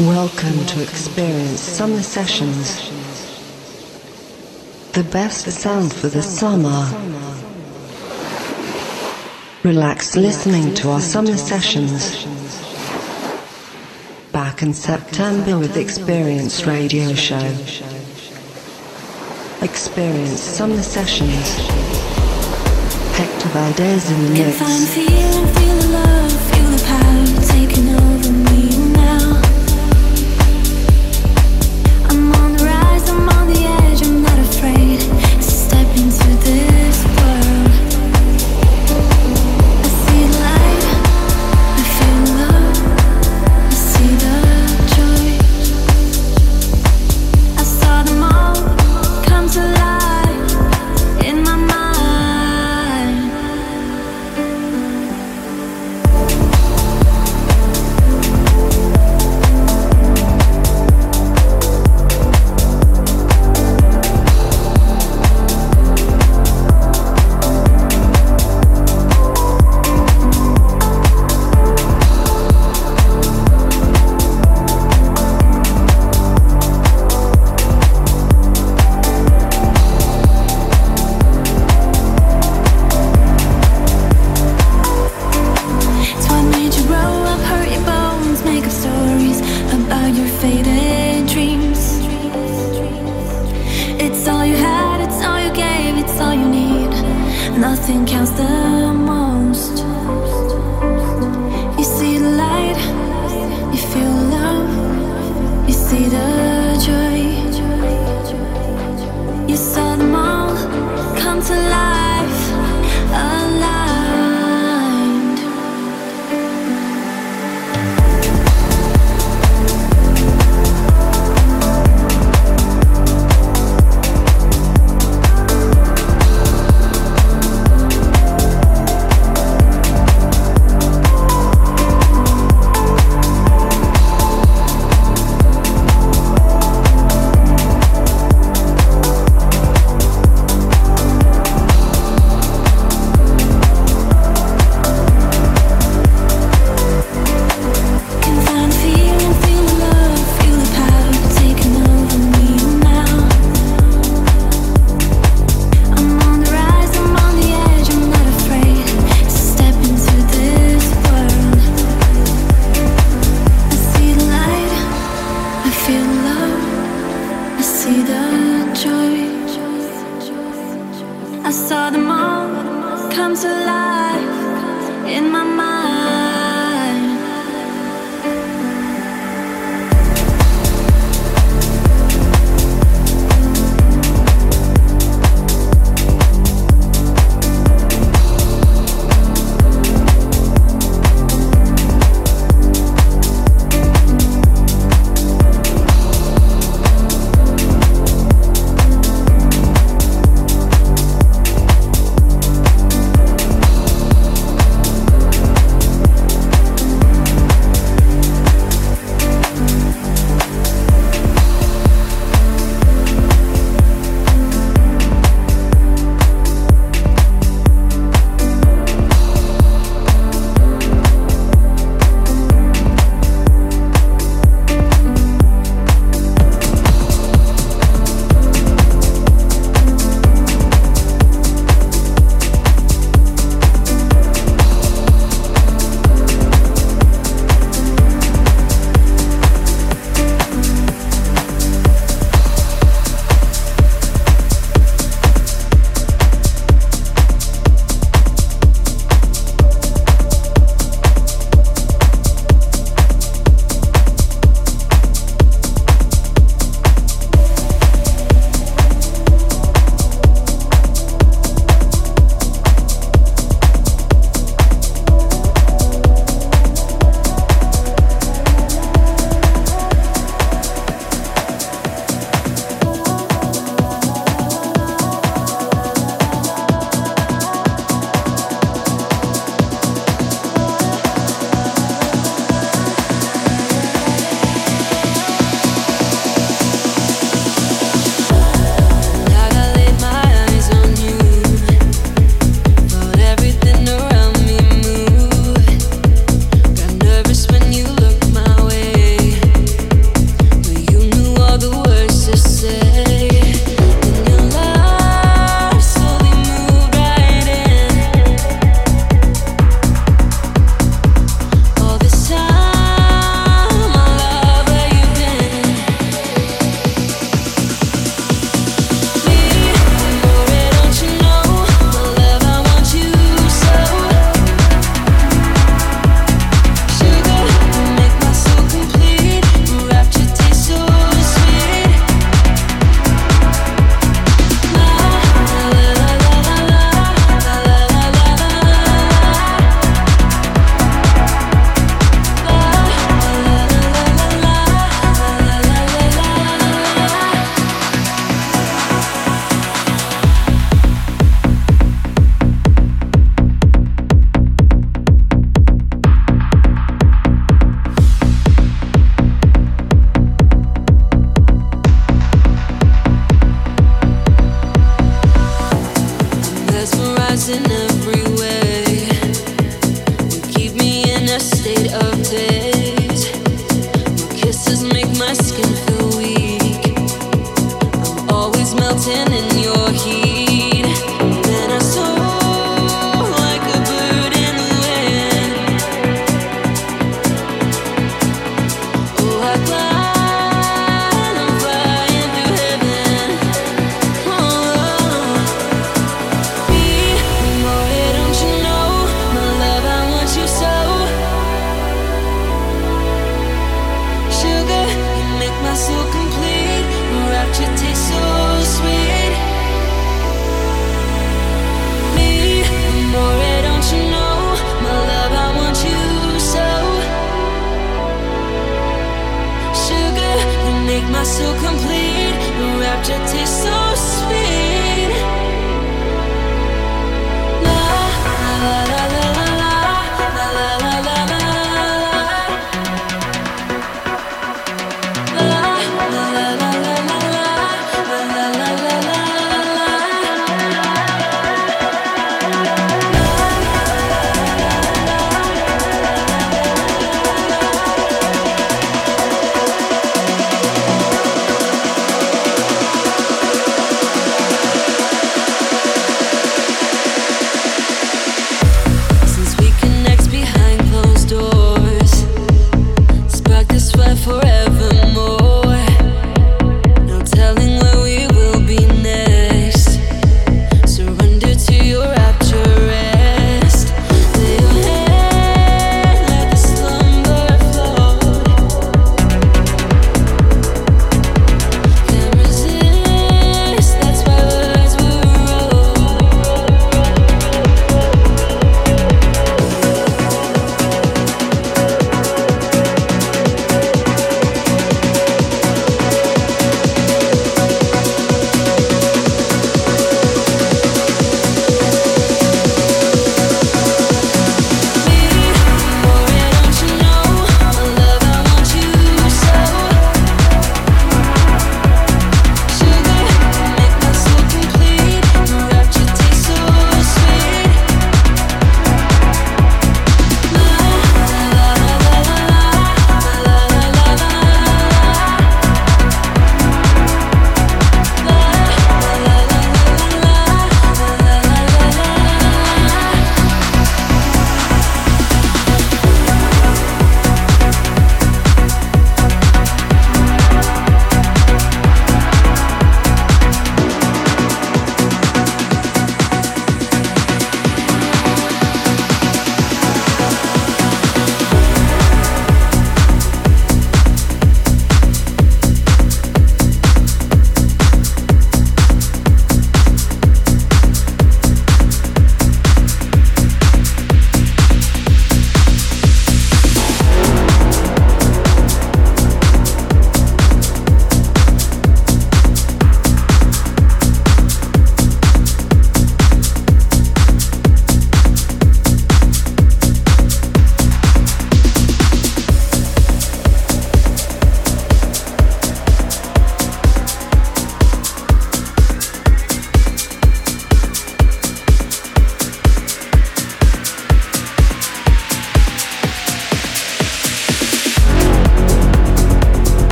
Welcome to Experience Summer Sessions. The best sound for the summer. Relax listening to our summer sessions. Back in September with Experience Radio Show. Experience Summer Sessions. Hector Valdes in the mix.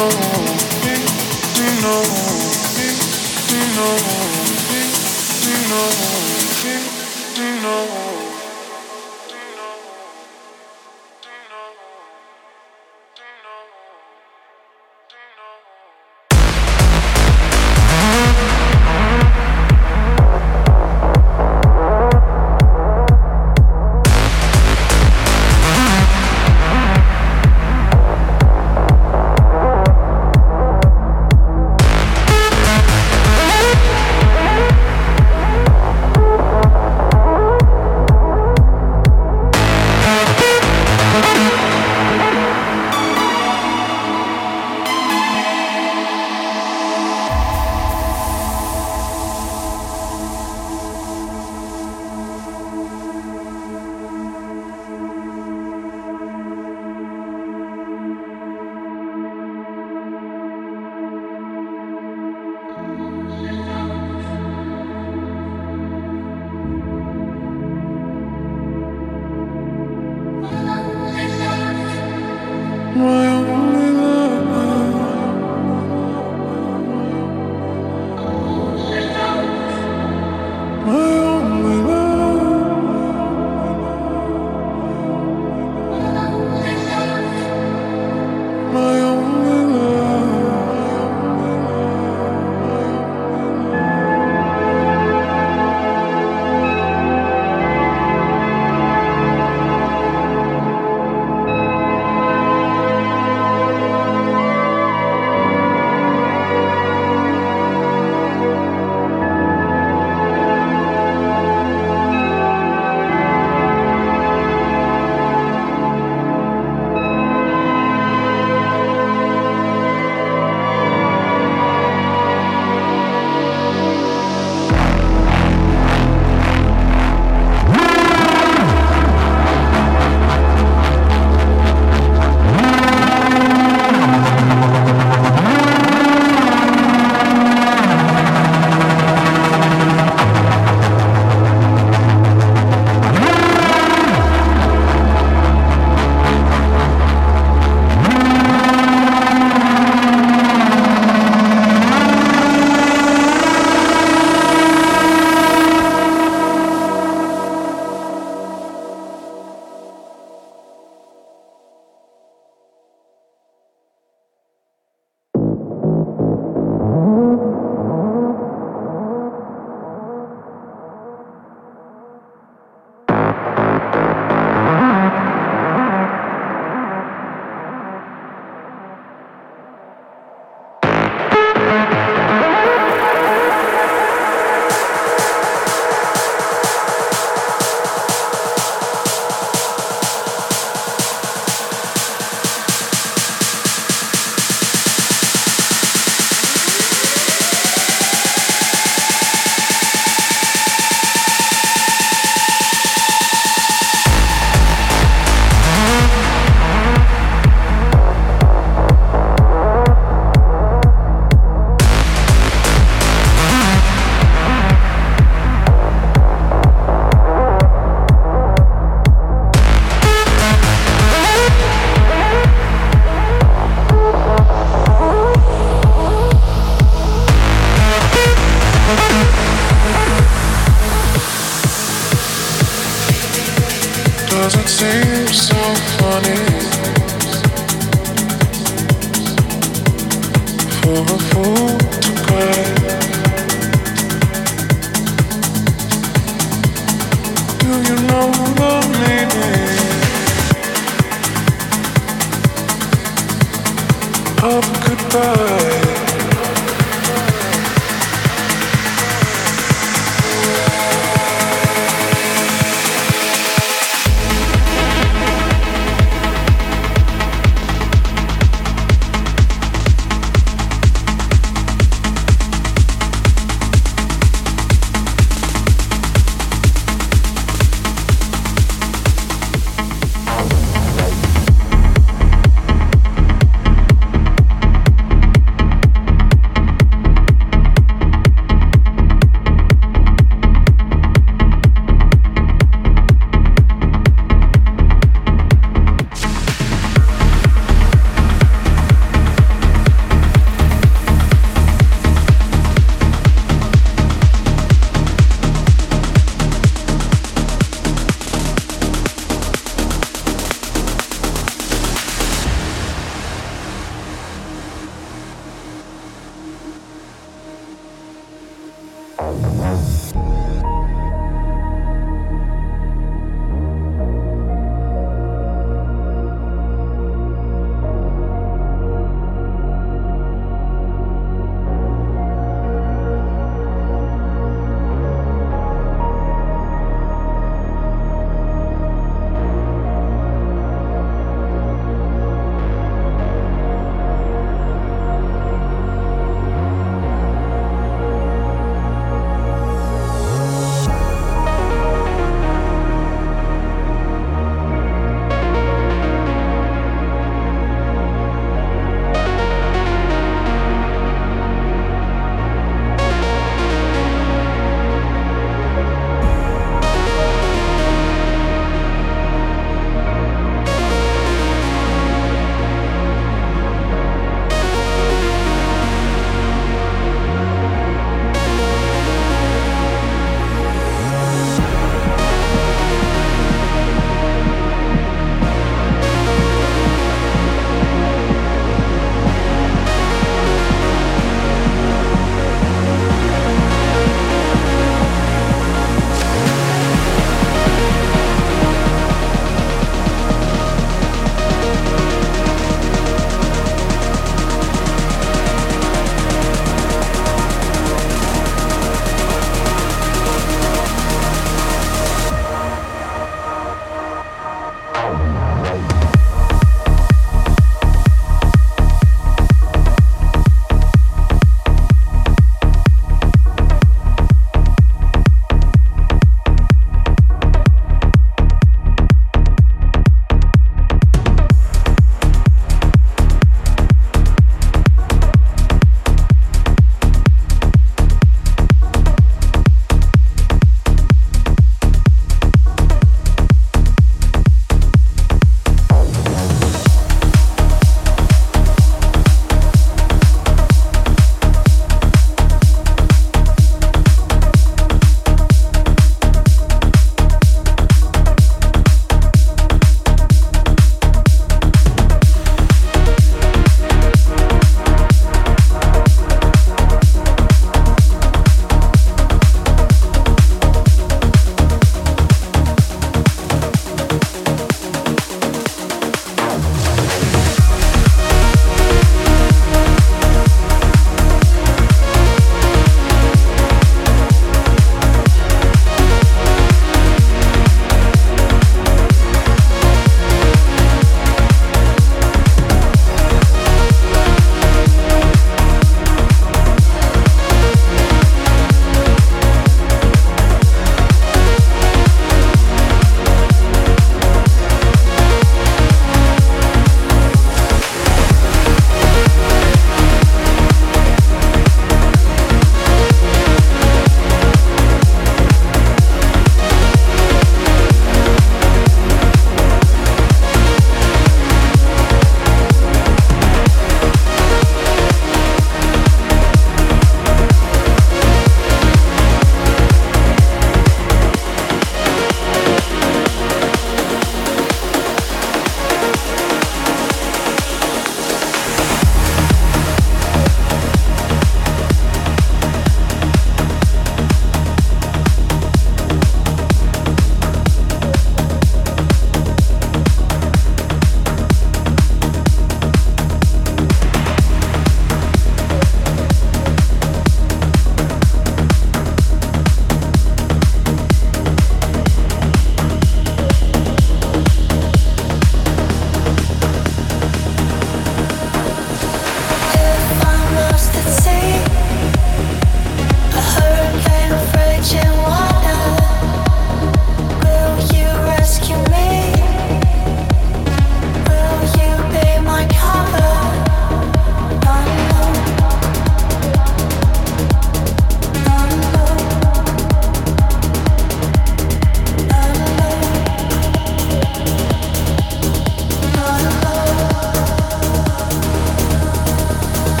know, we know, we know.